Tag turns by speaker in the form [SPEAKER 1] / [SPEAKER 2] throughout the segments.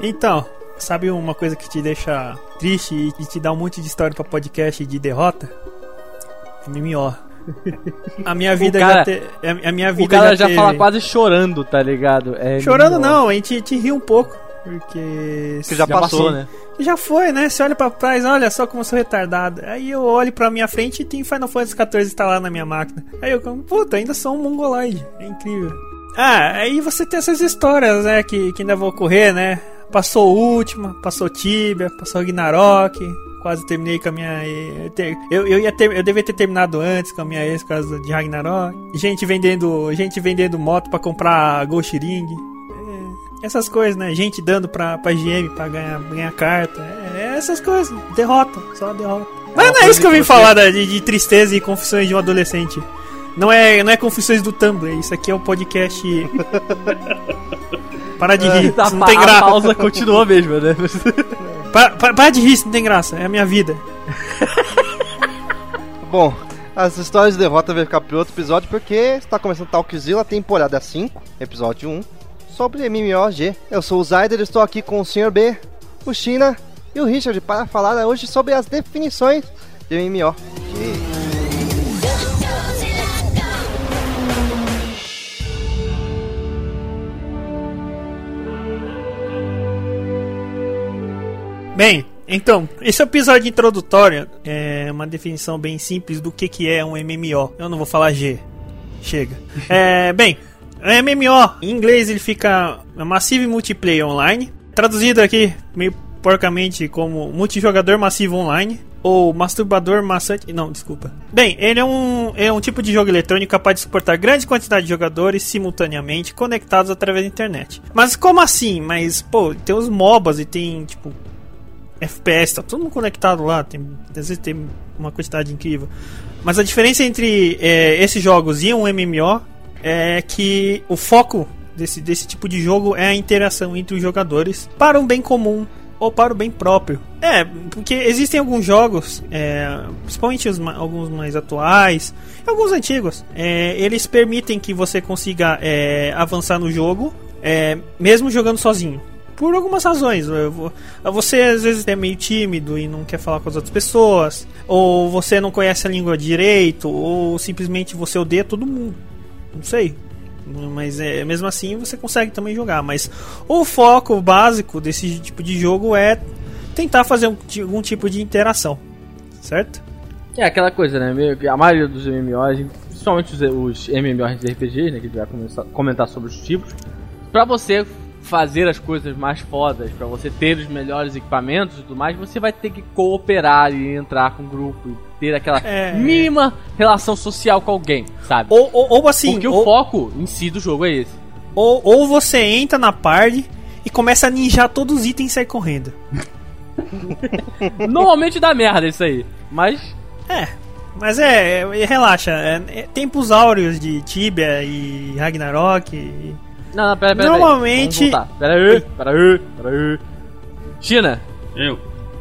[SPEAKER 1] Então, sabe uma coisa que te deixa triste e te dá um monte de história pra podcast de derrota? MMO. A minha vida
[SPEAKER 2] cara-
[SPEAKER 1] já te, a- minha vida
[SPEAKER 2] O cara já,
[SPEAKER 1] teve-
[SPEAKER 2] fala quase chorando, tá ligado? É
[SPEAKER 1] Chorando
[SPEAKER 2] MMO.
[SPEAKER 1] não, a gente te ri um pouco. Porque.
[SPEAKER 3] Que já,
[SPEAKER 2] Já passou,
[SPEAKER 3] passou,
[SPEAKER 2] né?
[SPEAKER 1] Já foi, né? Você olha pra trás, olha só como eu sou retardado. Aí eu olho pra minha frente e tem Final Fantasy XIV instalado na minha máquina. Aí eu, puta, ainda sou um mongoloide. É incrível. Ah, aí você tem essas histórias, né? Que, que ainda vão ocorrer, né? Passou o último, passou Tibia, passou Ragnarok. Quase terminei com a minha. Eu, ter- eu, eu ia ter, eu devia ter terminado antes com a minha ex por causa de Ragnarok. Gente vendendo, gente vendendo moto pra comprar Ghost Ring. É, essas coisas, né? Gente dando pra, pra GM pra ganhar, ganhar carta. É, é essas coisas. Derrota, só derrota. Mas não é isso que eu vim falar de, de tristeza e confissões de um adolescente. Não é, não é confissões do Tumblr, isso aqui é um podcast. Para de rir,
[SPEAKER 2] A,
[SPEAKER 1] isso não tem
[SPEAKER 2] a
[SPEAKER 1] graça.
[SPEAKER 2] pausa continua mesmo, né?
[SPEAKER 1] Para, para, para de rir, isso não tem graça, é a minha vida.
[SPEAKER 3] Bom, as histórias de derrota vai ficar para outro episódio porque está começando Talkzilla, temporada 5, episódio 1, sobre MMOG. Eu sou o Zayder, estou aqui com o Sr. B, o China e o Richard para falar hoje sobre as definições de MMO.
[SPEAKER 1] Bem, então, esse episódio introdutório é uma definição bem simples do que, que é um MMO. Eu não vou falar G. Chega. É, bem, MMO, em inglês ele fica Massive Multiplayer Online. Traduzido aqui, meio porcamente, como multijogador massivo online. Ou masturbador maçante. Não, desculpa. Bem, ele é um, é um tipo de jogo eletrônico capaz de suportar grande quantidade de jogadores simultaneamente conectados através da internet. Mas como assim? Mas, pô, tem os MOBAs e tem, tipo, FPS, tá todo mundo conectado lá, tem, às vezes tem uma quantidade incrível. Mas a diferença entre é, esses jogos e um MMO é que o foco desse, desse tipo de jogo é a interação entre os jogadores para um bem comum ou para o bem próprio. É, porque existem alguns jogos, é, principalmente os, alguns mais atuais, alguns antigos, é, eles permitem que você consiga é, avançar no jogo, é, mesmo jogando sozinho. Por algumas razões. Você às vezes é meio tímido e não quer falar com as outras pessoas, ou você não conhece a língua direito, ou simplesmente você odeia todo mundo. Não sei. Mas é, mesmo assim você consegue também jogar. Mas o foco básico desse tipo de jogo é tentar fazer um algum tipo de interação. Certo?
[SPEAKER 2] É aquela coisa, né? A maioria dos MMOs, principalmente os, os MMOs de RPG, né? Que a gente vai começar- comentar sobre os tipos. Pra você fazer as coisas mais fodas, pra você ter os melhores equipamentos e tudo mais, você vai ter que cooperar e entrar com o grupo e ter aquela
[SPEAKER 1] É.
[SPEAKER 2] mínima relação social com alguém, sabe?
[SPEAKER 1] Ou, ou, ou assim,
[SPEAKER 2] Porque
[SPEAKER 1] ou,
[SPEAKER 2] o foco em si do jogo é esse.
[SPEAKER 1] ou, ou você entra na party e começa a ninjar todos os itens e sai correndo.
[SPEAKER 2] Normalmente dá merda isso aí. Mas
[SPEAKER 1] É, mas é, é- relaxa. é- é tempos áureos de Tibia e Ragnarok. e-
[SPEAKER 2] Não, não, pera, pera.
[SPEAKER 1] Normalmente-
[SPEAKER 2] Pera, voltar. pera aí, pera aí, pera aí. China,
[SPEAKER 4] Eu.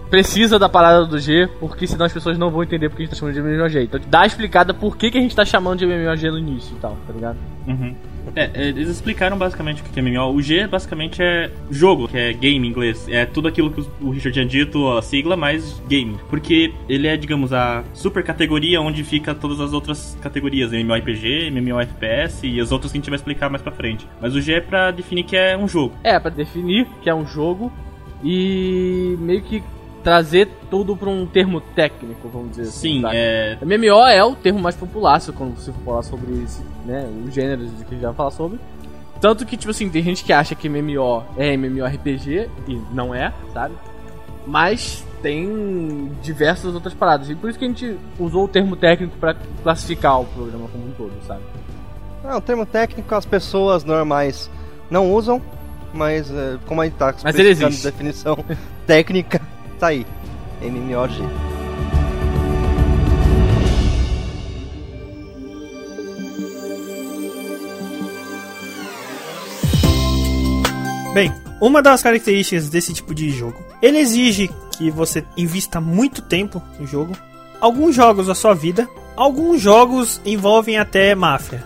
[SPEAKER 2] precisa da parada do G, porque senão as pessoas não vão entender porque a gente tá chamando de MMOG. Então dá a explicada por que, que a gente tá chamando de MMOG no início e tal, tá ligado?
[SPEAKER 4] Uhum. É, é, eles explicaram basicamente o que é MMO. O G basicamente é jogo, que é game em inglês. É tudo aquilo que o Richard tinha dito, a sigla, mais game. Porque ele é, digamos, a super categoria onde fica todas as outras categorias: MMORPG, MMOFPS e as outras que a gente vai explicar mais pra frente. Mas o G é pra definir que é um jogo.
[SPEAKER 2] É, pra definir que é um jogo e meio que trazer tudo pra um termo técnico, vamos dizer assim.
[SPEAKER 4] Sim, é.
[SPEAKER 2] MMO é o termo mais popular, se quando você for falar sobre esse, né, os gêneros que a gente já vai falar sobre. Tanto que, tipo assim, tem gente que acha que MMO é MMORPG e não é, sabe? Mas tem diversas outras paradas. E por isso que a gente usou o termo técnico pra classificar o programa como um todo, sabe?
[SPEAKER 3] É um termo técnico as pessoas normais não usam, mas é, como a gente tá
[SPEAKER 2] Mas ele existe.
[SPEAKER 3] definição técnica, tá aí. MMOG.
[SPEAKER 1] Bem, uma das características desse tipo de jogo, ele exige que você invista muito tempo no jogo. Alguns jogos a sua vida, alguns jogos envolvem até máfia.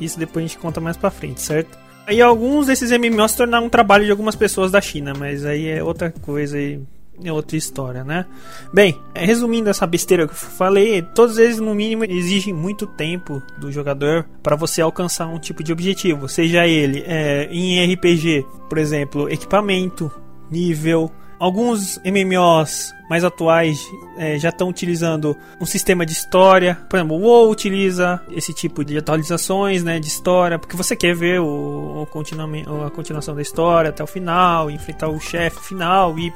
[SPEAKER 1] Isso depois a gente conta mais pra frente, certo? Aí alguns desses MMOs se tornaram um trabalho de algumas pessoas da China, mas aí é outra coisa e é outra história, né? Bem, é, resumindo essa besteira que eu falei, todos eles no mínimo exigem muito tempo do jogador para você alcançar um tipo de objetivo, seja ele é, em RPG, por exemplo, equipamento, nível. Alguns MMOs mais atuais é, já estão utilizando um sistema de história. Por exemplo, o WoW utiliza esse tipo de atualizações né, de história, porque você quer ver o, o a continuação da história até o final, enfrentar o chefe final e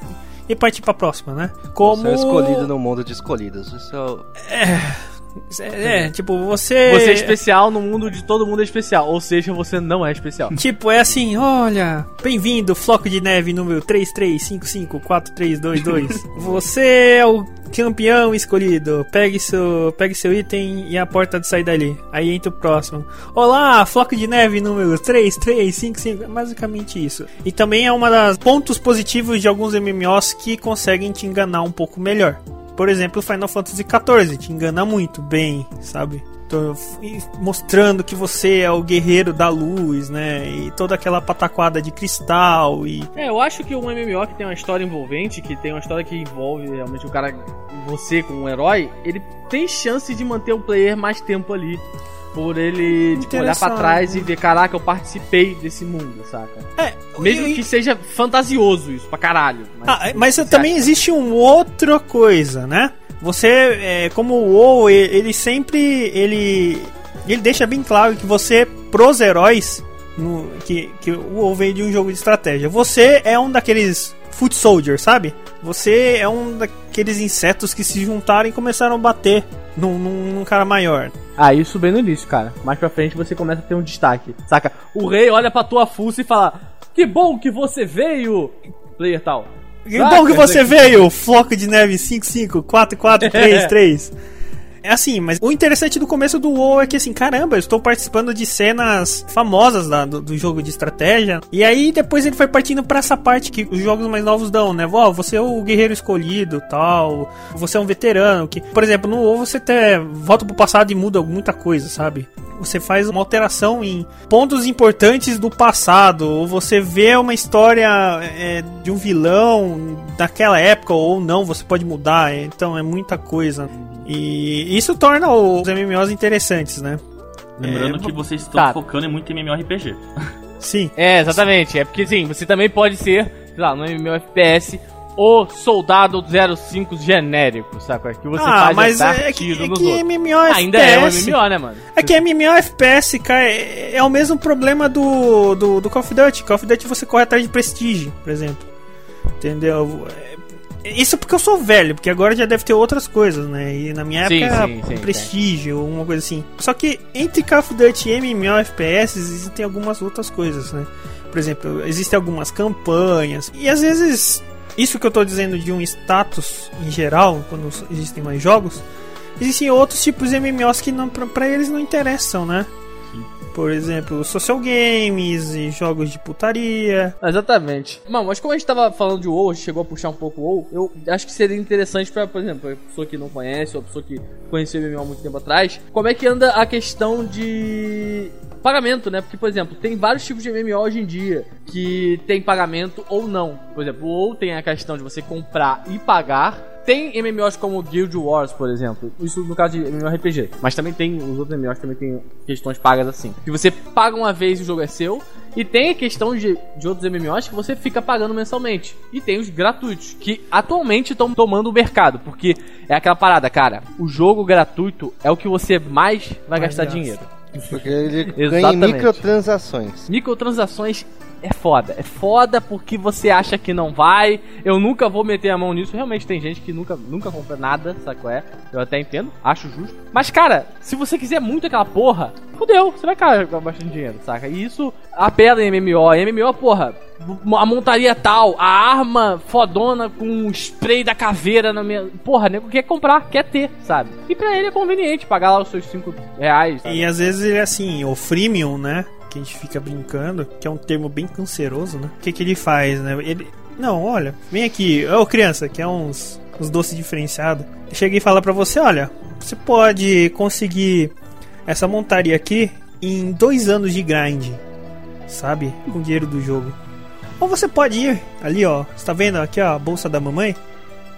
[SPEAKER 1] e partir pra próxima, né?
[SPEAKER 3] Como. Você é escolhido no mundo de escolhidos. Isso
[SPEAKER 1] é. é... É, tipo, você.
[SPEAKER 2] Você é especial no mundo de todo mundo é especial. Ou seja, você não é especial.
[SPEAKER 1] Tipo, é assim: olha, bem-vindo, Floco de Neve número 33554322. você é o campeão escolhido. Pegue seu, pegue seu item e a porta de sair dali. Aí entra o próximo. Olá, Floco de Neve número 3355. Basicamente isso. E também é uma das pontos positivos de alguns MMOs que conseguem te enganar um pouco melhor. Por exemplo, Final Fantasy XIV te engana muito bem, sabe? Mostrando que você é o guerreiro da luz, né? E toda aquela pataquada de cristal e...
[SPEAKER 2] É, eu acho que um MMO que tem uma história envolvente, que tem uma história que envolve realmente o cara, você como um herói, ele tem chance de manter o player mais tempo ali por ele tipo, olhar para trás e ver, caraca, eu participei desse mundo, saca? É, Mesmo e... que seja fantasioso isso pra caralho.
[SPEAKER 1] Mas, ah, mas também acha? existe uma outra coisa, né? Você, é, como o WoW, ele sempre, ele, ele deixa bem claro que você, pros heróis, no, que, que o WoW vem de um jogo de estratégia, você é um daqueles foot soldiers, sabe? Você é um daqueles insetos que se juntaram e começaram a bater num, num, num, cara maior.
[SPEAKER 2] Ah, isso bem no início, cara. Mais pra frente você começa a ter um destaque. Saca? O rei olha pra tua fuça e fala: Que bom que você veio, player tal.
[SPEAKER 1] Bom que você veio, Floco de Neve 554433. É assim, mas o interessante do começo do WoW é que assim, caramba, eu estou participando de cenas famosas da, do, do, jogo de estratégia. E aí depois ele foi partindo para essa parte que os jogos mais novos dão, né? Ó, você é o guerreiro escolhido, tal. Você é um veterano que, por exemplo, no WoW você até volta pro passado e muda muita coisa, sabe? Você faz uma alteração em pontos importantes do passado, ou você vê uma história é, de um vilão daquela época ou não, você pode mudar. Então é muita coisa. E isso torna os MMOs interessantes, né?
[SPEAKER 4] Lembrando é, que vocês estão tá. focando em muito MMORPG.
[SPEAKER 2] Sim. É, exatamente. É porque, sim, você também pode ser, sei lá, no MMORPS, o soldado 05 genérico, saca? Que você ah, faz
[SPEAKER 1] mas é que, é que MMO
[SPEAKER 2] FPS, Ainda é um MMO, né, mano?
[SPEAKER 1] É que MMO FPS, cara, é, é o mesmo problema do, do, do Call of Duty. Call of Duty você corre atrás de prestígio, por exemplo. Entendeu? Isso porque eu sou velho, porque agora já deve ter outras coisas, né? E na minha sim, época sim, sim, prestígio, uma coisa assim. Só que entre Call of Duty e MMO FPS existem algumas outras coisas, né? Por exemplo, existem algumas campanhas. E às vezes, isso que eu tô dizendo de um status em geral, quando existem mais jogos, existem outros tipos de MMOs que não, pra, pra eles não interessam, né? Por exemplo, social games e jogos de putaria.
[SPEAKER 2] Exatamente. Mano, mas como a gente tava falando de WoW, a gente chegou a puxar um pouco o WoW, eu acho que seria interessante pra, por exemplo, a pessoa que não conhece ou a pessoa que conheceu o MMO há muito tempo atrás, como é que anda a questão de pagamento, né? Porque, por exemplo, tem vários tipos de MMO hoje em dia que tem pagamento ou não. Por exemplo, ou tem a questão de você comprar e pagar tem MMOs como Guild Wars, por exemplo. Isso no caso de MMORPG. Mas também tem, os outros MMOs também tem questões pagas assim. Que você paga uma vez e o jogo é seu. E tem a questão de, de outros MMOs que você fica pagando mensalmente. E tem os gratuitos, que atualmente estão tomando o mercado. Porque é aquela parada, cara. O jogo gratuito é o que você mais vai gastar dinheiro.
[SPEAKER 3] Porque ele ganha microtransações.
[SPEAKER 2] Microtransações é foda. É foda porque você acha que não vai. Eu nunca vou meter a mão nisso. Realmente tem gente que nunca, nunca compra nada, qual é? Eu até entendo, acho justo. Mas, cara, se você quiser muito aquela porra, fudeu, você vai gastar bastante dinheiro, saca? E isso apela em MMO. MMO, porra, a montaria tal, a arma fodona com um spray da caveira na minha. Porra, nego quer comprar, quer ter, sabe? E pra ele é conveniente pagar lá os seus 5 reais.
[SPEAKER 1] Sabe? E às vezes ele é assim, o freemium, né? Que a gente fica brincando, que é um termo bem canceroso, né? O que, que ele faz, né? Ele. Não, olha, vem aqui, ô criança, que é uns, uns doces diferenciados. Cheguei e falar pra você, olha, você pode conseguir essa montaria aqui em dois anos de grind. sabe? Com o dinheiro do jogo. Ou você pode ir ali, ó. Você tá vendo aqui, ó, a bolsa da mamãe?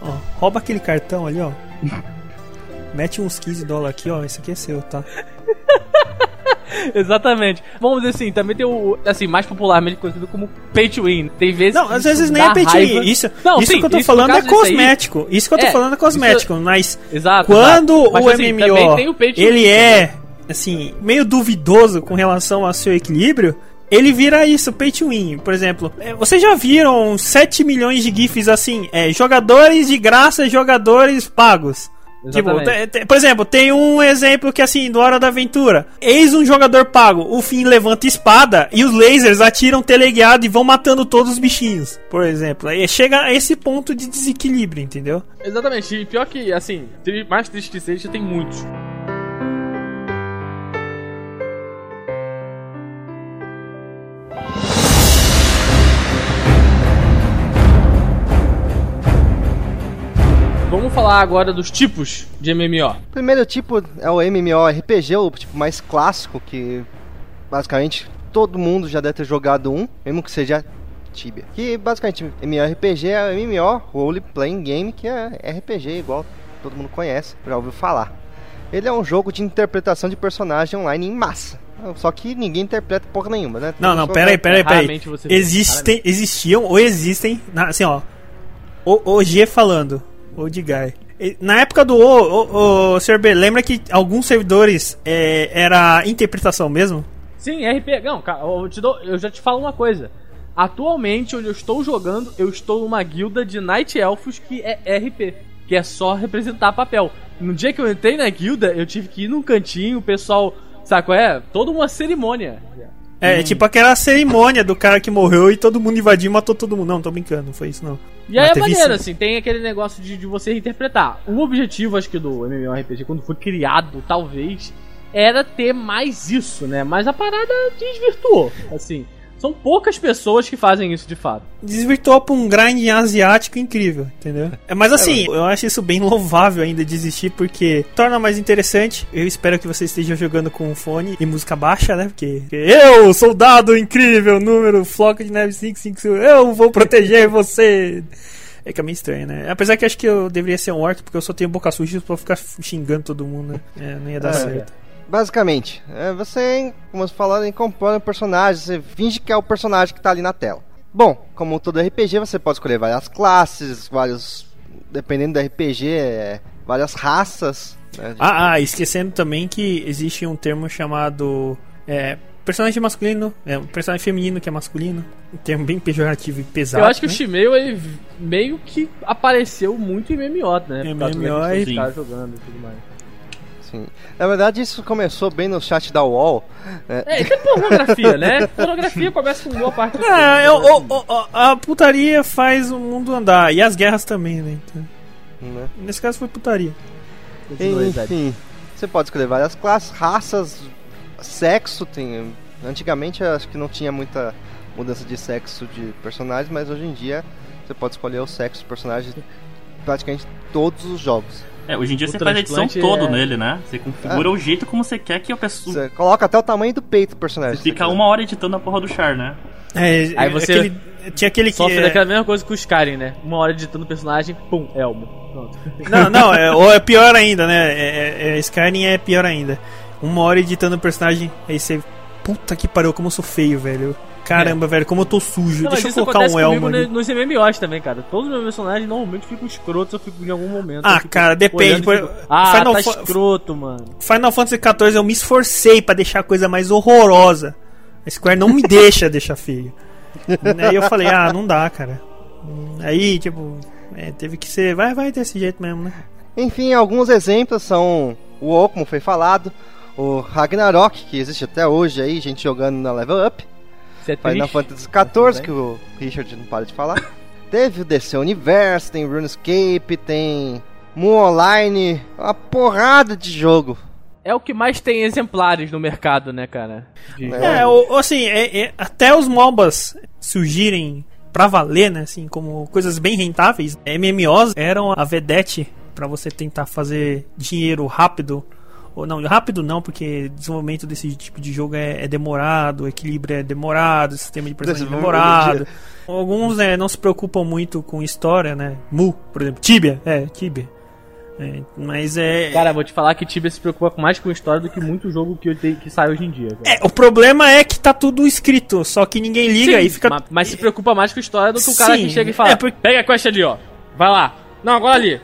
[SPEAKER 1] Ó, rouba aquele cartão ali, ó. Mete uns 15 dólares aqui, ó. Esse aqui é seu, tá?
[SPEAKER 2] Exatamente. Vamos dizer assim, também tem o, assim, mais popularmente conhecido como pay to win. Tem vezes
[SPEAKER 1] Não, às vezes nem é pay to win. Isso,
[SPEAKER 2] Não,
[SPEAKER 1] isso
[SPEAKER 2] sim,
[SPEAKER 1] que eu tô falando é
[SPEAKER 2] disso aí-
[SPEAKER 1] cosmético. Isso que eu tô
[SPEAKER 2] É,
[SPEAKER 1] falando é
[SPEAKER 2] isso-
[SPEAKER 1] cosmético. Mas
[SPEAKER 2] Exato.
[SPEAKER 1] quando
[SPEAKER 2] exato. Mas,
[SPEAKER 1] o
[SPEAKER 2] assim,
[SPEAKER 1] MMO ele
[SPEAKER 2] win
[SPEAKER 1] é assim meio duvidoso com relação ao seu equilíbrio, ele vira isso, pay to win. Por exemplo, é, vocês já viram 7 milhões de GIFs assim, é, jogadores de graça, jogadores pagos. Tipo, por exemplo, tem um exemplo que assim, do Hora da Aventura. Eis um jogador pago, o Finn levanta espada e os lasers atiram teleguiado e vão matando todos os bichinhos. Por exemplo, aí chega a esse ponto de desequilíbrio, entendeu?
[SPEAKER 2] Exatamente. E pior que, assim, mais triste que seja, tem muitos. Vamos falar agora dos tipos de MMO.
[SPEAKER 3] Primeiro tipo é o MMORPG, o tipo mais clássico, que basicamente todo mundo já deve ter jogado um, mesmo que seja Tibia. Que basicamente MMORPG é MMO, Role Playing Game, que é RPG igual todo mundo conhece, já ouviu falar. Ele é um jogo de interpretação de personagem online em massa. Só que ninguém interpreta porra nenhuma, né?
[SPEAKER 1] Não, não,
[SPEAKER 3] Só-
[SPEAKER 1] peraí, peraí, peraí. Existem, existiam ou existem, assim, ó. O, o G falando, o de Guy. Na época do O, o, o Sr. B, lembra que alguns servidores é, era interpretação mesmo?
[SPEAKER 2] Sim, RP. Não, cara, eu, te dou- eu já te falo uma coisa. Atualmente, onde eu estou jogando, eu estou numa guilda de Night Elfos que é RP, que é só representar papel. No dia que eu entrei na guilda, eu tive que ir num cantinho, o pessoal, sabe qual é? Toda uma cerimônia.
[SPEAKER 1] É, tipo aquela cerimônia do cara que morreu e todo mundo invadiu e matou todo mundo. Não, tô brincando, não foi isso não.
[SPEAKER 2] E aí é maneiro, assim, tem aquele negócio de, de você interpretar. O objetivo, acho que, do MMORPG, quando foi criado, talvez, era ter mais isso, né? Mas a parada desvirtuou, assim. São poucas pessoas que fazem isso de fato.
[SPEAKER 1] Desvirtuou pra um grind asiático incrível, entendeu? É, mas assim, eu acho isso bem louvável ainda de existir, porque torna mais interessante. Eu espero que você esteja jogando com fone e música baixa, né? Porque, porque eu, soldado incrível, número, floco de neve 555, eu vou proteger você. É que é meio estranho, né? Apesar que acho que eu deveria ser um orc, porque eu só tenho boca suja pra ficar xingando todo mundo, né? É, não ia dar
[SPEAKER 3] É.
[SPEAKER 1] certo.
[SPEAKER 3] Basicamente, é, você, como você falou, compõe um personagem, você finge que é o personagem que tá ali na tela. Bom, como todo RPG, você pode escolher várias classes, vários. Dependendo do RPG, é, várias raças. né?
[SPEAKER 1] Ah, ah, esquecendo também que existe um termo chamado é, personagem masculino, é, um personagem feminino que é masculino. Um termo bem pejorativo e pesado.
[SPEAKER 2] eu acho que
[SPEAKER 1] né?
[SPEAKER 2] o Shimei, ele meio que apareceu muito em MMO, né? Por causa
[SPEAKER 1] MMO
[SPEAKER 4] e-
[SPEAKER 2] jogando e tudo mais.
[SPEAKER 3] Sim. Na verdade, isso começou bem no chat da UOL. né?
[SPEAKER 2] É, isso é pornografia, né? Pornografia começa com boa parte
[SPEAKER 1] Ah, eu-
[SPEAKER 2] né?
[SPEAKER 1] o- o- o- a putaria faz o mundo andar. E as guerras também, né? Então,
[SPEAKER 3] né?
[SPEAKER 1] nesse caso foi putaria.
[SPEAKER 3] Enfim, você pode escolher várias classes, raças, sexo. Tem, antigamente acho que não tinha muita mudança de sexo de personagens, mas hoje em dia você pode escolher o sexo dos personagens em praticamente todos os jogos.
[SPEAKER 4] É, hoje em dia
[SPEAKER 2] O
[SPEAKER 4] você faz a edição
[SPEAKER 2] transplante
[SPEAKER 4] todo
[SPEAKER 2] é-
[SPEAKER 4] nele, né? Você configura o jeito como você quer que a pessoa.
[SPEAKER 3] Você coloca até o tamanho do peito do personagem.
[SPEAKER 4] Você fica uma hora editando a porra do char, né?
[SPEAKER 1] É,
[SPEAKER 2] Aí você
[SPEAKER 1] aquele- tinha aquele que.
[SPEAKER 2] Sofre
[SPEAKER 1] é-
[SPEAKER 2] daquela mesma coisa que os Skyrim, né? Uma hora editando o personagem, pum, Elmo. Pronto.
[SPEAKER 1] Não, não, é, ou é pior ainda, né? É, é, é, Skyrim é pior ainda. Uma hora editando o personagem, aí você. Puta que pariu, como eu sou feio, velho. Caramba, velho, como eu tô sujo.
[SPEAKER 2] Não,
[SPEAKER 1] Deixa eu colocar um elmo
[SPEAKER 2] ne- nos MMOs também, cara. Todos os meus personagens normalmente ficam escrotos, eu fico em algum momento.
[SPEAKER 1] Ah, cara, depende. Por-
[SPEAKER 2] fico, ah,
[SPEAKER 1] Final
[SPEAKER 2] tá
[SPEAKER 1] Fa-
[SPEAKER 2] escroto, mano.
[SPEAKER 1] Final Fantasy XIV eu me esforcei pra deixar a coisa mais horrorosa. A Square não me deixa deixar feio. Aí eu falei, ah, não dá, cara. Aí, tipo, é, teve que ser. Vai, vai desse jeito mesmo, né?
[SPEAKER 3] Enfim, alguns exemplos são o WoW, como foi falado, o Ragnarok, que existe até hoje aí, gente jogando na Level Up,
[SPEAKER 2] Isso é
[SPEAKER 3] Final. Fantasy XIV, que o Richard não para de falar. Teve o DC Universe, tem RuneScape, tem Moon Online, uma porrada de jogo.
[SPEAKER 2] É o que mais tem exemplares no mercado, né, cara? De-
[SPEAKER 3] É.
[SPEAKER 1] É, o- assim, é- é- até os MOBAs surgirem pra valer, né? Assim, como coisas bem rentáveis, MMOs eram a vedete pra você tentar fazer dinheiro rápido Ou não, rápido não, porque desenvolvimento desse tipo de jogo é, é demorado, o equilíbrio é demorado, o sistema de personagem é demorado. Alguns né, não se preocupam muito com história, né? Mu, por exemplo. Tibia, é, Tibia. É, mas é.
[SPEAKER 2] Cara, vou te falar que Tibia se preocupa mais com história do que muito jogo que, te- que sai hoje em dia. cara.
[SPEAKER 1] É, o problema é que tá tudo escrito, só que ninguém liga
[SPEAKER 2] Sim,
[SPEAKER 1] e fica.
[SPEAKER 2] ma- Mas, se preocupa mais com história do que o cara
[SPEAKER 1] Sim,
[SPEAKER 2] que chega e fala:
[SPEAKER 1] é porque-
[SPEAKER 2] Pega a quest ali, ó. Vai lá. Não, agora ali.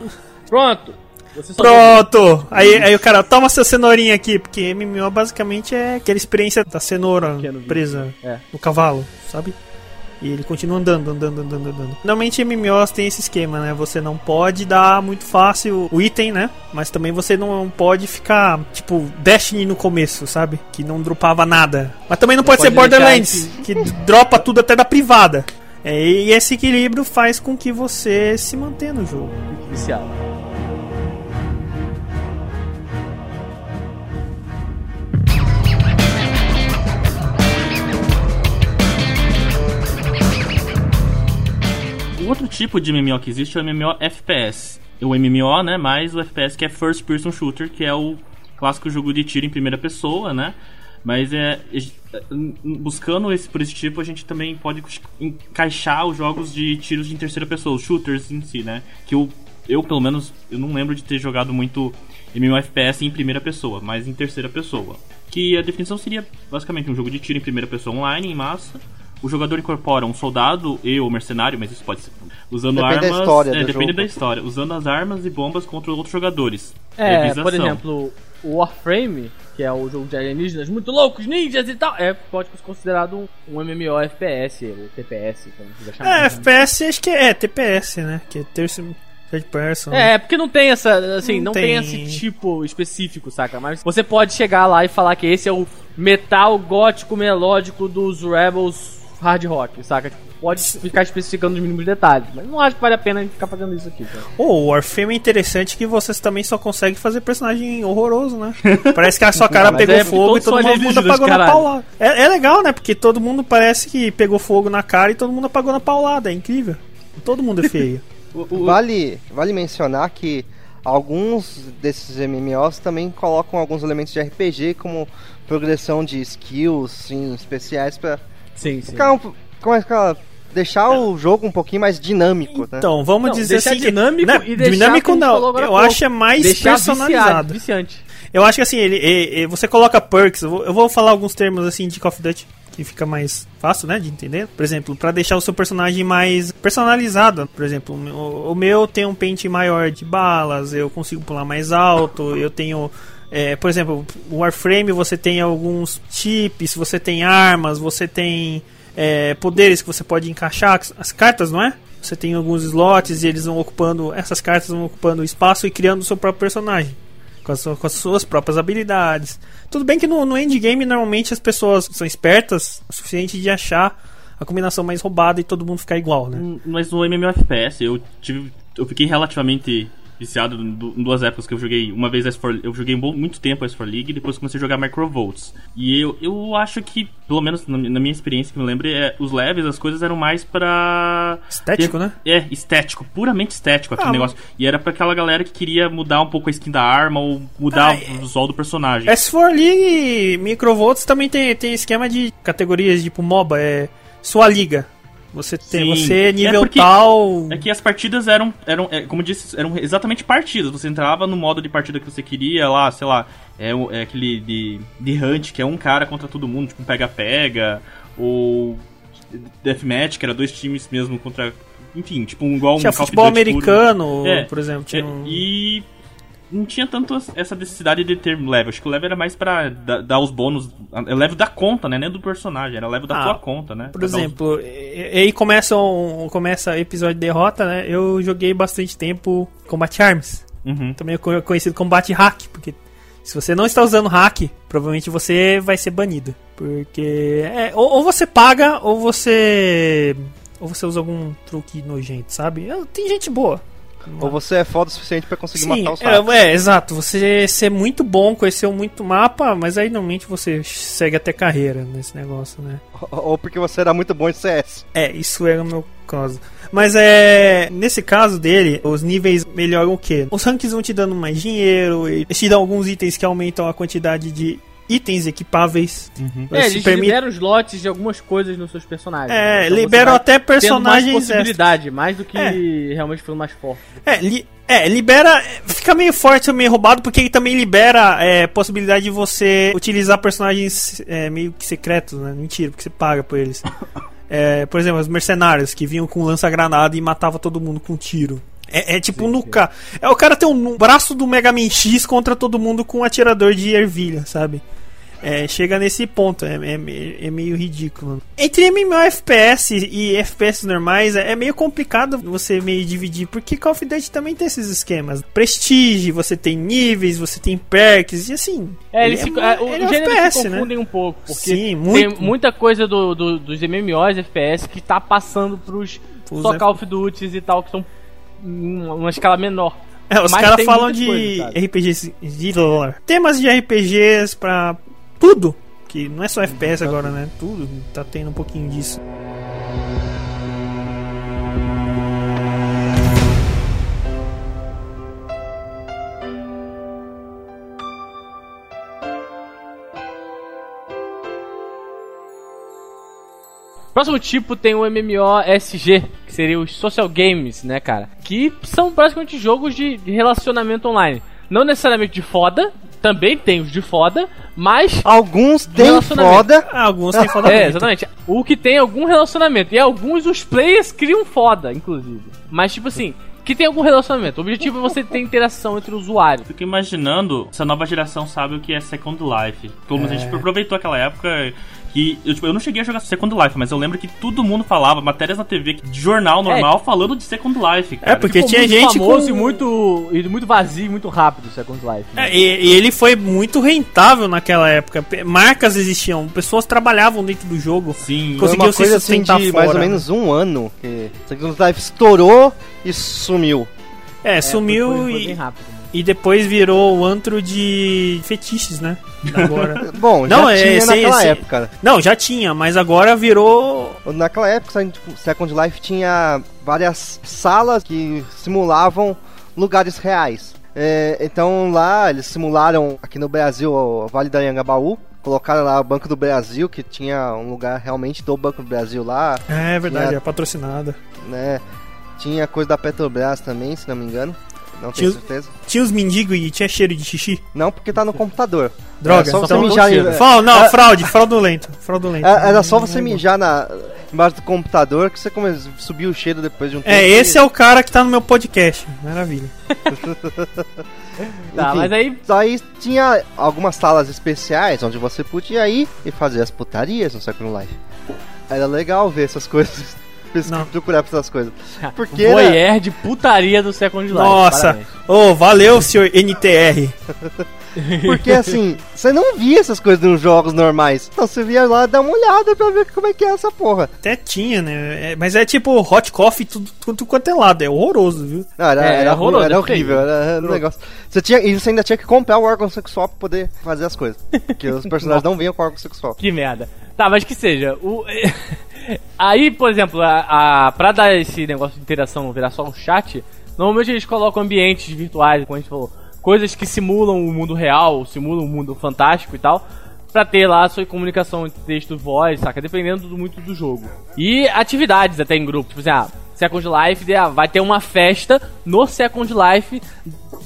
[SPEAKER 2] Pronto.
[SPEAKER 1] Pronto! Aí, aí o cara, toma sua cenourinha aqui, porque MMO basicamente é aquela experiência da cenoura presa
[SPEAKER 2] É.
[SPEAKER 1] no cavalo, sabe? E ele continua andando, andando, andando, andando. Normalmente MMOs tem esse esquema, né? Você não pode dar muito fácil o item, né? Mas também você não pode ficar, tipo, Destiny no começo, sabe? Que não dropava nada. Mas também não, pode, ser
[SPEAKER 2] pode deixar
[SPEAKER 1] Borderlands, que dropa tudo até da privada. É, e esse equilíbrio faz com que você se mantenha no jogo.
[SPEAKER 2] viciado.
[SPEAKER 4] Tipo de MMO que existe é o MMO FPS. O MMO, né, mais o FPS que é First Person Shooter, que é o clássico jogo de tiro em primeira pessoa, né? Mas é, é, buscando esse por esse tipo, a gente também pode encaixar os jogos de tiros em terceira pessoa, os shooters em si, né? Que eu, eu pelo menos, eu não lembro de ter jogado muito MMO FPS em primeira pessoa, mas em terceira pessoa. Que a definição seria basicamente um jogo de tiro em primeira pessoa online, em massa. O jogador incorpora um soldado e ou mercenário, mas isso pode ser usando
[SPEAKER 3] Depende da
[SPEAKER 4] armas.
[SPEAKER 3] história
[SPEAKER 4] é,
[SPEAKER 3] do
[SPEAKER 4] depende
[SPEAKER 3] jogo.
[SPEAKER 4] da história. Usando as armas e bombas contra outros jogadores.
[SPEAKER 2] É,
[SPEAKER 4] Revisação.
[SPEAKER 2] por exemplo, o Warframe, que é o jogo de alienígenas muito loucos, ninjas e tal, é, pode ser considerado um, um MMO FPS, ou TPS, como quiser chamar.
[SPEAKER 1] É,
[SPEAKER 2] né?
[SPEAKER 1] FPS acho que é, é TPS, né? Que é terceiro third person.
[SPEAKER 2] É, porque não tem essa, assim,
[SPEAKER 1] Não
[SPEAKER 2] não, tem.
[SPEAKER 1] tem.
[SPEAKER 2] esse tipo específico, saca? Mas você pode chegar lá e falar que esse é o metal gótico melódico dos Rebels hard rock, saca? Tipo, pode ficar especificando os mínimos detalhes, mas não acho que vale a pena a gente ficar fazendo isso aqui, cara.
[SPEAKER 1] O Warframe é interessante que você também só consegue fazer personagem horroroso, né? Parece que a sua cara
[SPEAKER 2] Mas
[SPEAKER 1] pegou
[SPEAKER 2] é
[SPEAKER 1] fogo e todo mundo apagou na paulada. É, é legal, né? Porque todo mundo parece que pegou fogo na cara e todo mundo apagou na paulada. É incrível. Todo mundo é feio.
[SPEAKER 3] Vale, vale mencionar que alguns desses MMOs também colocam alguns elementos de RPG, como progressão de skills sim, especiais pra
[SPEAKER 2] Sim, sim.
[SPEAKER 3] ficar um, como é que fala? deixar o jogo um pouquinho mais dinâmico, né?
[SPEAKER 1] Então, vamos
[SPEAKER 2] Não,
[SPEAKER 1] dizer assim. que-
[SPEAKER 2] dinâmico
[SPEAKER 1] né,
[SPEAKER 2] e deixar
[SPEAKER 1] dinâmico não. Eu
[SPEAKER 2] pouco.
[SPEAKER 1] acho é mais
[SPEAKER 2] Deixar
[SPEAKER 1] personalizado.
[SPEAKER 2] Viciado, viciante.
[SPEAKER 1] Eu acho que assim, ele, e- e você coloca perks, eu vou, eu vou falar alguns termos assim de Call of Duty que fica mais fácil, né, de entender. Por exemplo, pra deixar o seu personagem mais personalizado. Por exemplo, o meu- o meu tem um pente maior de balas, eu consigo pular mais alto, eu tenho é, por exemplo, o Warframe você tem alguns chips, você tem armas, você tem é, poderes que você pode encaixar, as cartas, não é? Você tem alguns slots e eles vão ocupando, essas cartas vão ocupando espaço e criando o seu próprio personagem com as, com as suas próprias habilidades. Tudo bem que no, no endgame normalmente as pessoas são espertas o suficiente de achar a combinação mais roubada e todo mundo ficar igual, né?
[SPEAKER 4] Hum, Mas no MMOFPS eu tive. Eu fiquei relativamente viciado em du- em duas épocas que eu joguei. Uma vez S4, eu joguei muito tempo S4 League e depois comecei a jogar Microvolts. E eu, eu acho que, pelo menos na, mi- na minha experiência que me lembro, é, os levels, as coisas eram mais pra.
[SPEAKER 1] Estético,
[SPEAKER 4] ter-
[SPEAKER 1] né?
[SPEAKER 4] É, estético, puramente estético aquele
[SPEAKER 1] Ah,
[SPEAKER 4] negócio. E era pra aquela galera que queria mudar um pouco a skin da arma ou mudar
[SPEAKER 1] Ah,
[SPEAKER 4] o visual do personagem.
[SPEAKER 1] S4 League Microvolts também tem, tem esquema de categorias tipo MOBA, é sua liga. Você tem
[SPEAKER 4] Sim.
[SPEAKER 1] você
[SPEAKER 4] É
[SPEAKER 1] nível
[SPEAKER 4] porque-
[SPEAKER 1] tal.
[SPEAKER 4] É que as partidas eram, eram é, como eu disse, eram exatamente partidas. Você entrava no modo de partida que você queria, lá, sei lá, é, é aquele de, de Hunt, que é um cara contra todo mundo, tipo um pega-pega, ou Deathmatch, que era dois times mesmo contra. Enfim, tipo um igual um
[SPEAKER 1] tinha futebol americano,
[SPEAKER 4] É,
[SPEAKER 1] por exemplo. Tinha
[SPEAKER 4] É,
[SPEAKER 1] um...
[SPEAKER 4] E não tinha tanto essa necessidade de ter level. Acho que o level era mais pra da- dar os bônus. É level da conta, né? Nem do personagem, era level da
[SPEAKER 1] Ah,
[SPEAKER 4] tua conta, né?
[SPEAKER 1] Por
[SPEAKER 4] Pra os-
[SPEAKER 1] exemplo, e e aí começa um, começa episódio de derrota, né? Eu joguei bastante tempo Combat Arms.
[SPEAKER 4] Uhum.
[SPEAKER 1] também é co- conhecido como bate hack, porque se você não está usando hack, provavelmente você vai ser banido, porque é, ou, ou você paga ou você ou você usa algum truque nojento, sabe? Tem gente boa.
[SPEAKER 3] Ou você é foda o suficiente pra conseguir
[SPEAKER 1] Sim,
[SPEAKER 3] matar os ratos.
[SPEAKER 1] é, é, exato. Você ser muito bom, conheceu muito mapa, mas aí normalmente você segue até carreira nesse negócio, né?
[SPEAKER 3] Ou ou porque você era muito bom em CS.
[SPEAKER 1] É, isso era o meu caso. Mas é. Nesse caso dele, os níveis melhoram o quê? Os ranks vão te dando mais dinheiro, e te dão alguns itens que aumentam a quantidade de itens equipáveis.
[SPEAKER 2] É,
[SPEAKER 1] Isso
[SPEAKER 2] eles
[SPEAKER 1] permite-
[SPEAKER 2] liberam slots de algumas coisas nos seus personagens.
[SPEAKER 1] É,
[SPEAKER 2] Então você
[SPEAKER 1] liberam até
[SPEAKER 2] mais
[SPEAKER 1] personagens. extras.
[SPEAKER 2] possibilidade, mais do que
[SPEAKER 1] É.
[SPEAKER 2] realmente ficando mais forte.
[SPEAKER 1] É, li- é, libera. Fica meio forte, meio roubado, porque ele também libera é, possibilidade de você utilizar personagens é, meio que secretos, né? Mentira, porque você paga por eles. É, por exemplo, os mercenários que vinham com lança-granada e matava todo mundo com um tiro. É, é tipo no ca... É o cara tem um braço do Mega Man X contra todo mundo com um atirador de ervilha, sabe? É, chega nesse ponto, é, é, é meio ridículo. Entre MMOFPS e FPS normais é, é meio complicado você meio dividir, porque Call of Duty também tem esses esquemas. Prestige, você tem níveis, você tem perks, e assim.
[SPEAKER 2] É, eles
[SPEAKER 1] ele
[SPEAKER 2] se,
[SPEAKER 1] é,
[SPEAKER 2] é, o
[SPEAKER 1] ele é
[SPEAKER 2] gênero
[SPEAKER 1] FPS,
[SPEAKER 2] se
[SPEAKER 1] né?
[SPEAKER 2] confundem um pouco, porque
[SPEAKER 1] Sim, muito.
[SPEAKER 2] tem muita coisa do, do- dos MMOs, FPS, que tá passando pros
[SPEAKER 1] Pros
[SPEAKER 2] só
[SPEAKER 1] F-
[SPEAKER 2] Call of Duty e tal, que são uma escala menor.
[SPEAKER 1] É, os caras falam de
[SPEAKER 2] coisas, sabe?
[SPEAKER 1] RPGs de lore. Temas de RPGs pra tudo. Que não é só FPS agora, né? Tudo tá tendo um pouquinho disso.
[SPEAKER 2] Próximo tipo tem o MMOSG, que seria os social games, né, cara? Que são basicamente jogos de relacionamento online. Não necessariamente de foda, também tem os de foda, mas
[SPEAKER 3] Alguns têm foda.
[SPEAKER 1] Ah, alguns têm foda
[SPEAKER 2] É, exatamente. O que tem algum relacionamento. E alguns os players criam foda, inclusive. Mas, tipo assim, que tem algum relacionamento. O objetivo é você ter interação entre o usuário.
[SPEAKER 4] Fico imaginando se a nova geração sabe o que é Second Life. Pelo menos a gente aproveitou aquela época que. Eu, tipo, eu não cheguei a jogar Second Life, mas eu lembro que todo mundo falava, matérias na TV, de jornal normal, falando de Second Life, cara.
[SPEAKER 1] É, porque
[SPEAKER 2] Ficou
[SPEAKER 1] tinha
[SPEAKER 2] muito
[SPEAKER 1] gente
[SPEAKER 2] famoso
[SPEAKER 1] com...
[SPEAKER 2] e muito, e muito vazio e muito rápido o Second Life. né?
[SPEAKER 1] É, e, e ele foi muito rentável naquela época. Marcas existiam, pessoas trabalhavam dentro do jogo.
[SPEAKER 4] Sim.
[SPEAKER 3] Uma
[SPEAKER 1] se
[SPEAKER 3] coisa assim de mais
[SPEAKER 1] fora,
[SPEAKER 3] ou menos um ano. Que Second Life estourou e sumiu.
[SPEAKER 1] É,
[SPEAKER 2] É,
[SPEAKER 1] sumiu
[SPEAKER 2] foi, foi
[SPEAKER 1] e,
[SPEAKER 2] bem rápido. né?
[SPEAKER 1] E depois virou o antro de fetiches, né? Agora.
[SPEAKER 3] Bom,
[SPEAKER 1] Não,
[SPEAKER 3] já
[SPEAKER 1] é,
[SPEAKER 3] tinha naquela
[SPEAKER 1] esse-
[SPEAKER 3] época.
[SPEAKER 1] Não, já tinha, mas agora virou.
[SPEAKER 3] Naquela época, tipo, Second Life tinha várias salas que simulavam lugares reais. É, então lá eles simularam aqui no Brasil o Vale da Anhangabaú. Colocaram lá o Banco do Brasil, que tinha um lugar realmente do Banco do Brasil lá,
[SPEAKER 1] É verdade,
[SPEAKER 3] Tinha-
[SPEAKER 1] é patrocinada.
[SPEAKER 3] né? Tinha coisa da Petrobras também, se não me engano. Não tenho
[SPEAKER 1] Tinha-
[SPEAKER 3] certeza.
[SPEAKER 1] Tinha os mendigos e tinha cheiro de xixi.
[SPEAKER 3] Não, porque tá no computador.
[SPEAKER 1] Droga,
[SPEAKER 3] Era só você mijar. em-
[SPEAKER 1] Fala, não,
[SPEAKER 3] É-
[SPEAKER 1] fraude, fraudulento. Fraudulento.
[SPEAKER 3] É- Era só você
[SPEAKER 1] é
[SPEAKER 3] mijar na, embaixo do computador que você come, subir o cheiro depois de um tempo.
[SPEAKER 1] É, esse é o cara que tá no meu podcast. Maravilha.
[SPEAKER 2] Tá,
[SPEAKER 3] Enfim.
[SPEAKER 2] mas aí
[SPEAKER 3] Aí tinha algumas salas especiais onde você podia ir e fazer as putarias no Second Life. Era legal ver essas coisas.
[SPEAKER 1] Não.
[SPEAKER 3] Procurar por essas coisas. Porque era-
[SPEAKER 2] voyeur de putaria do Second Life.
[SPEAKER 1] Nossa, ô, valeu, senhor NTR.
[SPEAKER 3] Porque assim, você não via essas coisas nos jogos normais. Então você via lá dar uma olhada pra ver como é que é essa porra.
[SPEAKER 1] Até tinha, né? É, mas é tipo hot coffee tudo, tudo quanto é lado. É horroroso, viu?
[SPEAKER 3] Não, era,
[SPEAKER 2] É,
[SPEAKER 3] era,
[SPEAKER 2] é horroroso,
[SPEAKER 3] era
[SPEAKER 2] é
[SPEAKER 3] horrível,
[SPEAKER 2] feio.
[SPEAKER 3] era um negócio. Você tinha, e você ainda tinha que comprar o órgão sexual pra poder fazer as coisas. Porque os personagens não vinham com órgão sexual.
[SPEAKER 2] Que merda. Tá, mas que seja. O... Aí, por exemplo, a, a, pra dar esse negócio de interação virar só um chat, normalmente eles colocam ambientes virtuais, como a gente falou, coisas que simulam o mundo real, simulam o mundo fantástico e tal, pra ter lá a sua comunicação entre texto e voz, saca? Dependendo do, muito do jogo. E atividades até em grupo, tipo assim, ah, Second Life, ah, vai ter uma festa no Second Life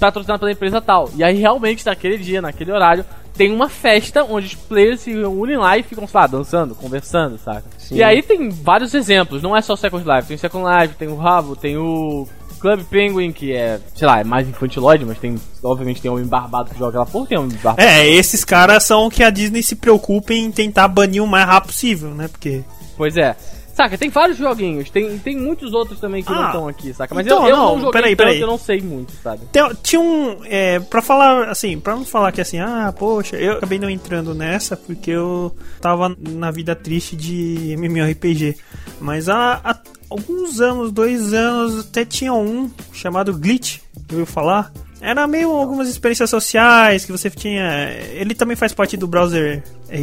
[SPEAKER 2] patrocinada pela empresa tal. E aí realmente naquele dia, naquele horário, tem uma festa onde os players se unem lá e ficam, sei lá, dançando, conversando, saca? E aí tem vários exemplos, não é só Second Life, tem o Second Life, tem o Rabo, tem o Club Penguin, que é, sei lá, é mais infantilóide, mas tem, obviamente tem homem barbado que joga aquela porra, tem homem barbado.
[SPEAKER 1] É, esses caras são que a Disney se preocupa em tentar banir o mais rápido possível, né? Porque.
[SPEAKER 2] Pois é. Saca, tem vários joguinhos, tem, tem muitos outros também que não
[SPEAKER 1] Ah,
[SPEAKER 2] estão aqui, saca? Mas
[SPEAKER 1] então,
[SPEAKER 2] eu, eu
[SPEAKER 1] não,
[SPEAKER 2] não, joguei
[SPEAKER 1] peraí,
[SPEAKER 2] tanto,
[SPEAKER 1] peraí.
[SPEAKER 2] eu não sei muito, sabe?
[SPEAKER 1] Tem- tinha um. É, pra falar assim, pra não falar que assim, ah, poxa, eu acabei não entrando nessa porque eu tava na vida triste de MMORPG. Mas a, a, alguns anos, dois anos, até tinha um chamado Glitch, que eu ouviu falar. Era meio algumas experiências sociais que você tinha. Ele também faz parte do browser é,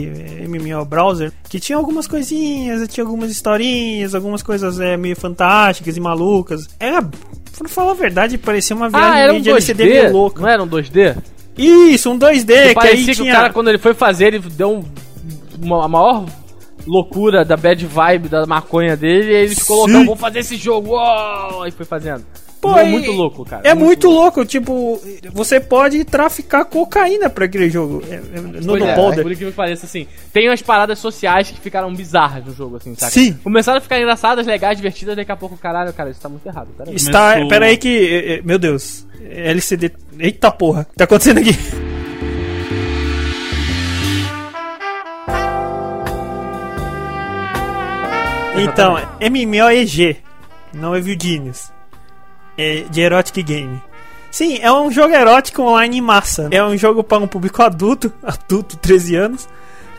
[SPEAKER 1] MMO browser, que tinha algumas coisinhas, tinha algumas historinhas, algumas coisas é, meio fantásticas e malucas. Era, pra falar a verdade, parecia uma viagem
[SPEAKER 2] Ah, era um
[SPEAKER 1] de LCD
[SPEAKER 2] 2D?
[SPEAKER 1] meio louca.
[SPEAKER 2] Não era um 2D?
[SPEAKER 1] Isso, um 2D, que,
[SPEAKER 2] que
[SPEAKER 1] aí
[SPEAKER 2] que
[SPEAKER 1] tinha.
[SPEAKER 2] o cara, quando ele foi fazer, ele deu um, uma, a maior loucura da bad vibe da maconha dele, e ele ficou loucão, vou fazer esse jogo, uou! E foi fazendo.
[SPEAKER 1] Pô,
[SPEAKER 2] é muito louco, cara.
[SPEAKER 1] É muito louco, tipo, você pode traficar cocaína pra aquele jogo. É, é, no
[SPEAKER 2] é,
[SPEAKER 1] Boulder.
[SPEAKER 2] por incrível que pareça, assim, tem umas paradas sociais que ficaram bizarras no jogo, assim, saca?
[SPEAKER 1] Sim.
[SPEAKER 2] Começaram a ficar engraçadas, legais, divertidas, daqui a pouco, caralho, cara, isso tá muito errado, peraí.
[SPEAKER 1] Está.
[SPEAKER 4] Começou-
[SPEAKER 1] Pera aí que. é, é, Meu Deus. é LCD. Eita porra. O que tá acontecendo aqui? Então, MMOEG. Não é Genius. É de Erotic Game. Sim, é um jogo erótico online em massa. É um jogo para um público adulto, adulto, 13 anos,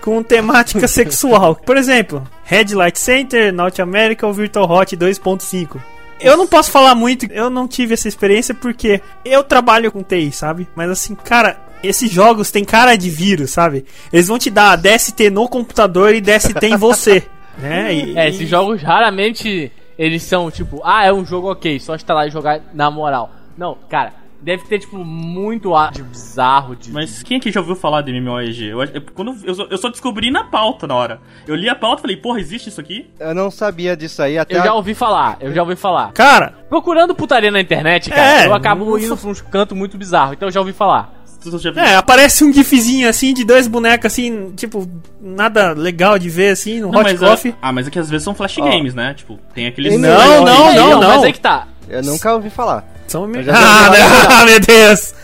[SPEAKER 1] com temática sexual. Por exemplo, Red Light Center, North America ou Virtual Hot 2.5. Eu não posso falar muito, eu não tive essa experiência porque eu trabalho com TI, sabe? Mas assim, cara, esses jogos têm cara de vírus, sabe? Eles vão te dar DST no computador e DST em você, né? E-
[SPEAKER 2] É, esses jogos raramente eles são tipo, ah, é um jogo ok, só instalar e jogar na moral. Não, cara, deve ter tipo muito ar de bizarro, de.
[SPEAKER 4] Mas quem aqui já ouviu falar de MMORPG? Eu, eu, quando eu, só, eu só descobri na pauta na hora. Eu li a pauta e falei, porra, existe isso aqui?
[SPEAKER 3] Eu não sabia disso aí até.
[SPEAKER 2] Eu já ouvi falar, eu já ouvi falar.
[SPEAKER 1] Cara,
[SPEAKER 2] Procurando putaria na internet, cara,
[SPEAKER 1] É,
[SPEAKER 2] eu acabo
[SPEAKER 1] não
[SPEAKER 2] indo pra uns cantos muito bizarros, então eu já ouvi falar.
[SPEAKER 4] Tu já viu?
[SPEAKER 1] é, aparece um gifzinho assim de dois bonecos assim, tipo, nada legal de ver assim no
[SPEAKER 4] Não,
[SPEAKER 1] Hot Coffee.
[SPEAKER 4] é, ah, mas é que às vezes são flash games, né? Tipo, tem aqueles.
[SPEAKER 3] Não,
[SPEAKER 1] Não, não,
[SPEAKER 2] Aí,
[SPEAKER 1] não,
[SPEAKER 2] Mas
[SPEAKER 1] não.
[SPEAKER 2] aí que tá.
[SPEAKER 3] Eu nunca ouvi falar.
[SPEAKER 1] São.
[SPEAKER 3] Eu
[SPEAKER 1] Ah,
[SPEAKER 3] vi
[SPEAKER 1] não, meu Deus.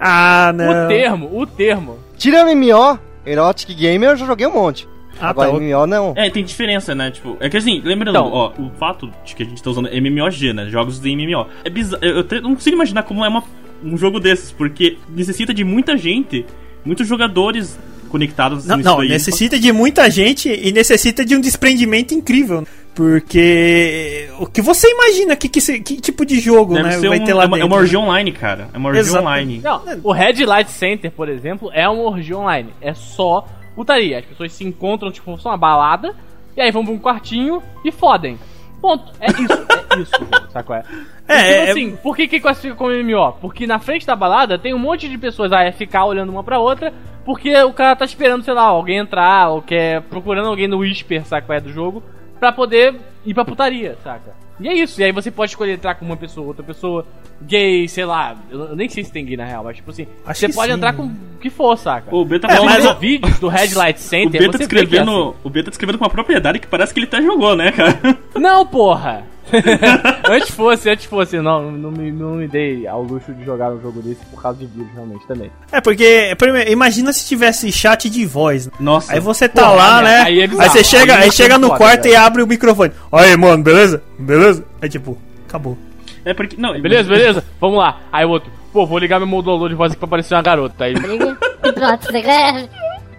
[SPEAKER 1] Ah, não.
[SPEAKER 2] O termo, o termo.
[SPEAKER 3] Tira MMO, Erotic Game, eu já joguei um monte.
[SPEAKER 1] Ah,
[SPEAKER 3] Agora
[SPEAKER 1] tá.
[SPEAKER 3] MMO não.
[SPEAKER 4] É, tem diferença, né? Tipo, é que assim, lembrando,
[SPEAKER 2] Então.
[SPEAKER 4] ó, o fato de que a gente tá usando MMOG, né? Jogos de MMO. É bizarro. Eu, eu te- não consigo imaginar como é uma- um jogo desses, porque necessita de muita gente, muitos jogadores conectados
[SPEAKER 1] Não,
[SPEAKER 4] nisso
[SPEAKER 1] não,
[SPEAKER 4] daí.
[SPEAKER 1] necessita de muita gente e necessita de um desprendimento incrível. Porque o que você imagina que, que, que tipo de jogo
[SPEAKER 4] Deve
[SPEAKER 1] né, vai
[SPEAKER 4] um,
[SPEAKER 1] ter lá
[SPEAKER 4] é uma, é
[SPEAKER 1] dentro?
[SPEAKER 4] uma orgia online, cara. É uma orgia
[SPEAKER 1] Exato.
[SPEAKER 4] online.
[SPEAKER 2] Não, o Red Light Center, por exemplo, é uma orgia online. É só putaria. As pessoas se encontram, tipo, são uma balada, e aí vão pra um quartinho e fodem. Ponto. É isso, é isso, sabe qual é?
[SPEAKER 1] É,
[SPEAKER 2] tipo
[SPEAKER 1] é-
[SPEAKER 2] assim, por que que classifica como MMO? Porque na frente da balada tem um monte de pessoas a ficar olhando uma pra outra, porque o cara tá esperando, sei lá, alguém entrar, ou quer procurando alguém no Whisper, saca qual é do jogo, pra poder ir pra putaria, saca? E é isso, e aí você pode escolher entrar com uma pessoa, outra pessoa, gay, sei lá, eu nem sei se tem gay na real, mas tipo assim,
[SPEAKER 1] Acho
[SPEAKER 2] você pode
[SPEAKER 1] sim.
[SPEAKER 2] entrar com o que for, saca?
[SPEAKER 4] O B tá
[SPEAKER 2] É, mas os vídeos do Red Light
[SPEAKER 4] O
[SPEAKER 2] Center,
[SPEAKER 4] B tá
[SPEAKER 2] você vê que é
[SPEAKER 4] descrevendo. O B tá descrevendo com uma propriedade que parece que ele até jogou, né, cara?
[SPEAKER 2] assim. Não, porra! antes fosse, antes fosse, não, não me, não me dei ao luxo de jogar um jogo desse por causa de vírus, realmente, também.
[SPEAKER 1] É, porque, primeiro, imagina se tivesse chat de voz. né?
[SPEAKER 4] Nossa.
[SPEAKER 1] Aí você tá
[SPEAKER 2] Porra,
[SPEAKER 1] lá,
[SPEAKER 2] aí-
[SPEAKER 1] né?
[SPEAKER 2] aí é
[SPEAKER 1] Aí, você chega,
[SPEAKER 2] Aí
[SPEAKER 1] aí
[SPEAKER 2] é
[SPEAKER 1] chega no
[SPEAKER 2] foda,
[SPEAKER 1] quarto
[SPEAKER 2] velho.
[SPEAKER 1] e abre o microfone. Aí, mano, beleza? Beleza? Aí tipo, acabou.
[SPEAKER 4] É porque. Não,
[SPEAKER 2] Beleza, beleza? Vamos lá. Aí o outro, pô, vou ligar meu modulador de voz aqui pra parecer uma garota. Aí
[SPEAKER 5] e pronto.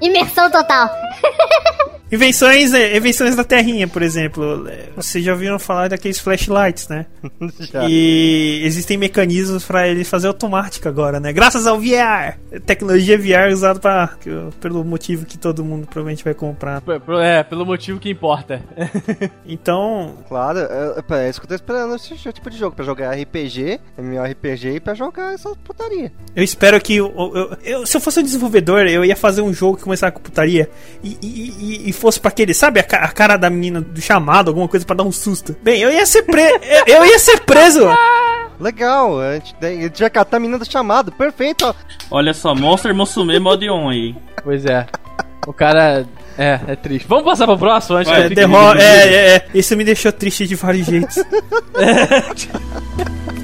[SPEAKER 5] Imersão total.
[SPEAKER 1] Invenções, é, invenções da Terrinha, por exemplo. Vocês já ouviram falar daqueles flashlights, né?
[SPEAKER 3] Já.
[SPEAKER 1] E existem mecanismos pra ele fazer automática agora, né? Graças ao VR. Tecnologia VR usada para pelo motivo que todo mundo provavelmente vai comprar.
[SPEAKER 2] É, pelo motivo que importa.
[SPEAKER 1] Então,
[SPEAKER 3] Claro, é, é isso que eu tô esperando esse tipo de jogo, pra jogar RPG, MMORPG e pra jogar essa putaria.
[SPEAKER 1] eu espero que eu, eu- eu- se eu fosse um desenvolvedor, eu ia fazer um jogo que começasse com putaria e, e- e- e fosse pra aquele, sabe, a, ca- a cara da menina do chamado, alguma coisa pra dar um susto. Bem, eu ia ser preso, eu, eu ia ser preso.
[SPEAKER 3] Legal, a gente, daí a gente vai catar a menina do chamado, perfeito.
[SPEAKER 4] Olha só, Monster Musume Mod On aí.
[SPEAKER 2] Pois é. O cara. É, é triste. Vamos passar pro próximo antes
[SPEAKER 4] Vai,
[SPEAKER 2] que eu
[SPEAKER 1] É,
[SPEAKER 2] fique
[SPEAKER 1] é, é, é, isso me deixou triste de vários jeitos.
[SPEAKER 4] Ó,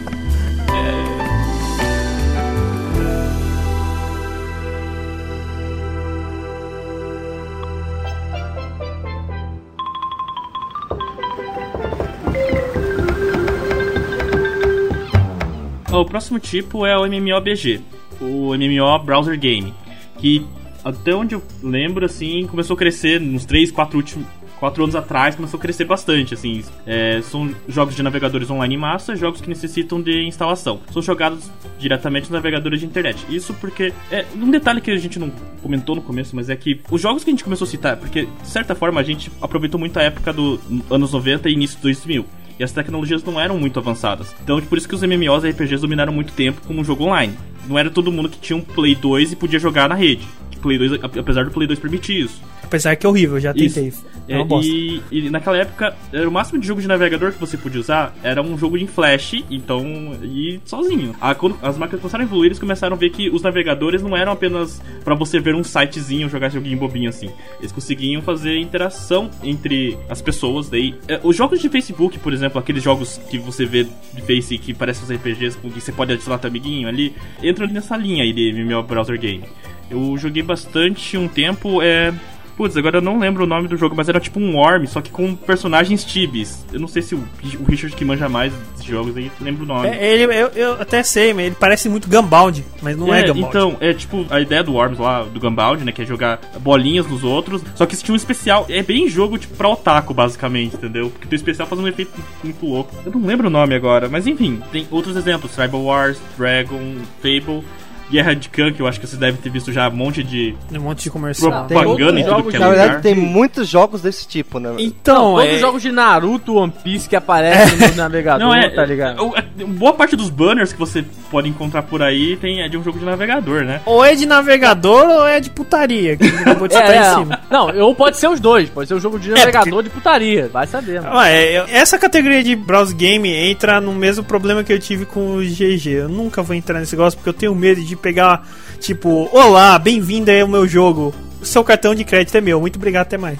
[SPEAKER 4] O próximo tipo é o MMOBG, o MMO Browser Game, que até onde eu lembro, assim, começou a crescer nos 3, 4 últimos quatro anos atrás começou a crescer bastante, assim. É, são jogos de navegadores online em massa, jogos que necessitam de instalação. São jogados diretamente nos navegadores de internet. Isso porque. É, um detalhe que a gente não comentou no começo, mas é que os jogos que a gente começou a citar, porque de certa forma a gente aproveitou muito a época dos anos 90 e início de 2000 e as tecnologias não eram muito avançadas. Então, por isso que os MMOs e RPGs dominaram muito tempo como um jogo online. Não era todo mundo que tinha um Play 2 e podia jogar na rede. Play 2, apesar do Play 2 permitir isso.
[SPEAKER 1] Apesar que é horrível, já tentei.
[SPEAKER 4] Isso.
[SPEAKER 1] É uma
[SPEAKER 4] É,
[SPEAKER 1] bosta.
[SPEAKER 4] e, e naquela época, era o máximo de jogo de navegador que você podia usar era um jogo em flash, então. e sozinho. Ah, quando as máquinas começaram a evoluir, eles começaram a ver que os navegadores não eram apenas pra você ver um sitezinho, jogar joguinho bobinho assim. Eles conseguiam fazer interação entre as pessoas. Daí, é, os jogos de Facebook, por exemplo, aqueles jogos que você vê de Face que parecem os RPGs, com que você pode adicionar teu amiguinho ali, entram nessa linha aí de MMO Browser Game. Eu joguei bastante um tempo, é. Putz, agora eu não lembro o nome do jogo, mas era tipo um Worm, só que com personagens tibis. Eu não sei se o, o Richard que manja mais desses jogos aí lembra o nome.
[SPEAKER 1] É, ele, eu, eu até sei, mas ele parece muito Gunbound, mas não é, Gunbound.
[SPEAKER 4] Então, é tipo a ideia do Worms lá, do Gunbound, né? Que é jogar bolinhas nos outros. Só que esse tinha um especial. É bem jogo tipo pra otaku, basicamente, entendeu? Porque o especial faz um efeito muito louco. Eu não lembro o nome agora, mas enfim, tem outros exemplos: Tribal Wars, Dragon, Fable. Guerra de Khan, que eu acho que vocês devem ter visto já um monte de
[SPEAKER 1] Tem um monte de comercial.
[SPEAKER 2] Tem
[SPEAKER 4] propaganda em
[SPEAKER 2] outros
[SPEAKER 4] tudo que é
[SPEAKER 3] Na
[SPEAKER 4] lugar.
[SPEAKER 3] verdade, tem muitos jogos desse tipo, né?
[SPEAKER 1] Então,
[SPEAKER 2] Todos
[SPEAKER 1] é,
[SPEAKER 2] os jogos de Naruto, One Piece que aparecem no navegador,
[SPEAKER 4] Não, é,
[SPEAKER 2] tá ligado?
[SPEAKER 4] a- boa parte dos banners que você pode encontrar por aí tem, é de um jogo de navegador, né?
[SPEAKER 1] ou é de navegador ou é de putaria, que acabou de
[SPEAKER 2] É,
[SPEAKER 1] citar
[SPEAKER 2] é,
[SPEAKER 1] em cima.
[SPEAKER 2] Não, ou pode ser os dois. Pode ser o jogo de navegador de putaria. Vai saber, mano.
[SPEAKER 1] Ah, é, eu- essa categoria de browse game entra no mesmo problema que eu tive com o GG. Eu nunca vou entrar nesse negócio porque eu tenho medo de pegar, tipo, olá, bem-vindo aí ao meu jogo. O seu cartão de crédito é meu, muito obrigado, até mais.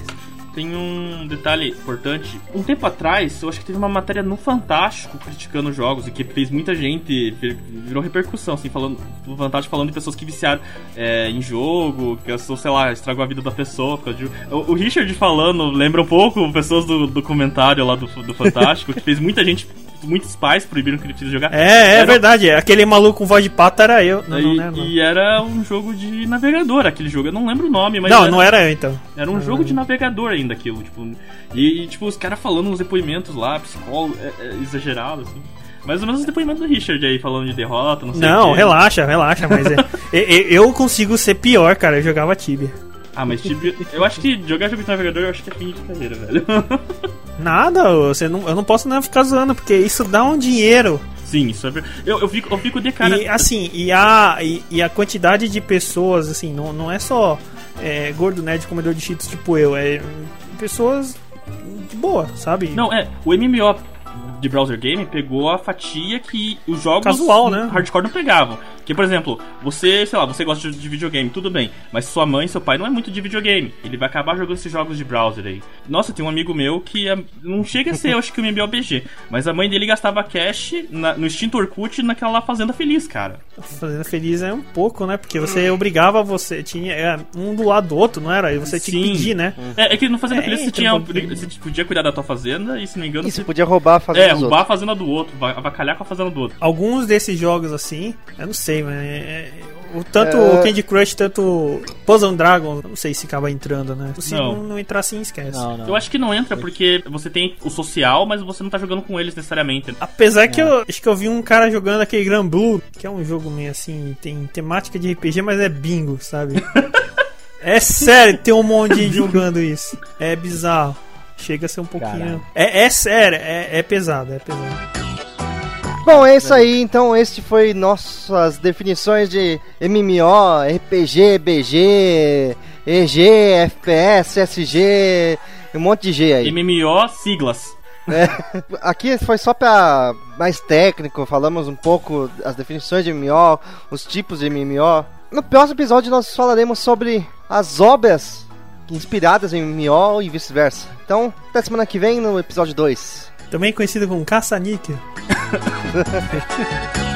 [SPEAKER 4] Tem um detalhe importante. Um tempo atrás, eu acho que teve uma matéria no Fantástico criticando jogos e que fez muita gente, vir- virou repercussão, assim, falando, o Fantástico falando de pessoas que viciaram é, em jogo, que, sei lá, estragou a vida da pessoa. de- O, o Richard falando lembra um pouco pessoas do, do comentário lá do, do Fantástico, que fez muita gente, muitos pais proibiram que ele precisa jogar.
[SPEAKER 1] É, é
[SPEAKER 4] Era-
[SPEAKER 1] verdade, aquele maluco com voz de pata era eu. Não, não,
[SPEAKER 4] e,
[SPEAKER 1] não.
[SPEAKER 4] e era um jogo de navegador, aquele jogo. Eu não lembro o nome, mas.
[SPEAKER 1] não,
[SPEAKER 4] era...
[SPEAKER 1] não era eu então.
[SPEAKER 4] Era um jogo de navegador ainda aquilo, tipo. E, e, tipo, os caras falando uns depoimentos lá, psicólogo, é, é, exagerado, assim. Mais ou menos os depoimentos do Richard aí, falando de derrota, não sei o
[SPEAKER 1] Não, relaxa, relaxa, mas é. e- e- eu consigo ser pior, cara. Eu jogava Tibia.
[SPEAKER 4] Ah, mas tipo, eu acho que jogar jogo de navegador eu acho que é fim de carreira, velho.
[SPEAKER 1] Nada, você não, eu não posso nem ficar zoando, porque isso dá um dinheiro.
[SPEAKER 4] Sim, isso é eu, eu, fico, eu fico de cara.
[SPEAKER 1] E assim, e a, e, e a quantidade de pessoas, assim, não, não é só é, gordo nerd comedor de cheetos tipo eu, é pessoas de boa, sabe?
[SPEAKER 4] Não, é, o MMO de browser game pegou a fatia que os jogos
[SPEAKER 1] Casual, né?
[SPEAKER 4] hardcore não pegavam. Que, por exemplo, você, sei lá, você gosta de videogame, tudo bem, mas sua mãe, seu pai não é muito de videogame. Ele vai acabar jogando esses jogos de browser aí. Nossa, tem um amigo meu que é- não chega a ser, eu acho que o MMOBG, mas a mãe dele gastava cash na- no extinto Orkut naquela lá Fazenda Feliz, cara.
[SPEAKER 1] Fazenda Feliz é um pouco, né? Porque você obrigava você, tinha é, um do lado do outro, não era? E você tinha que
[SPEAKER 4] Sim.
[SPEAKER 1] pedir, né?
[SPEAKER 4] É, é que no Fazenda
[SPEAKER 1] É,
[SPEAKER 4] Feliz você,
[SPEAKER 1] entra
[SPEAKER 4] tinha,
[SPEAKER 1] um
[SPEAKER 4] você podia cuidar da tua fazenda e, se não me engano,
[SPEAKER 3] E
[SPEAKER 4] você
[SPEAKER 3] você podia roubar a fazenda
[SPEAKER 4] É, roubar a
[SPEAKER 3] outros.
[SPEAKER 4] fazenda do outro, va- avacalhar com a fazenda do outro.
[SPEAKER 1] Alguns desses jogos assim, eu não sei, mas é, é, o tanto
[SPEAKER 3] É.
[SPEAKER 1] o Candy Crush, tanto Puzzle Dragon, não sei se acaba entrando, né? Se
[SPEAKER 4] Não.
[SPEAKER 1] não, não entrar assim, esquece.
[SPEAKER 2] Não, não.
[SPEAKER 4] Eu acho que não entra porque você tem o social, mas você não tá jogando com eles necessariamente.
[SPEAKER 1] Apesar que eu acho que eu vi um cara jogando aquele Grand Blue, que é um jogo meio assim, tem temática de RPG, mas é bingo, sabe? é sério, tem um monte de jogando isso. É bizarro. Chega a ser um pouquinho. É, é sério, é, é pesado, é pesado.
[SPEAKER 3] Bom, é isso aí. Então, este foi nossas definições de MMO, RPG, BG, EG, FPS, SG, um monte de G aí.
[SPEAKER 4] MMO, siglas.
[SPEAKER 3] É, aqui foi só pra mais técnico, falamos um pouco as definições de MMO, os tipos de MMO. No próximo episódio nós falaremos sobre as obras inspiradas em MMO e vice-versa. Então, até semana que vem no episódio 2.
[SPEAKER 1] Também conhecido como caça-níquel. Tchau.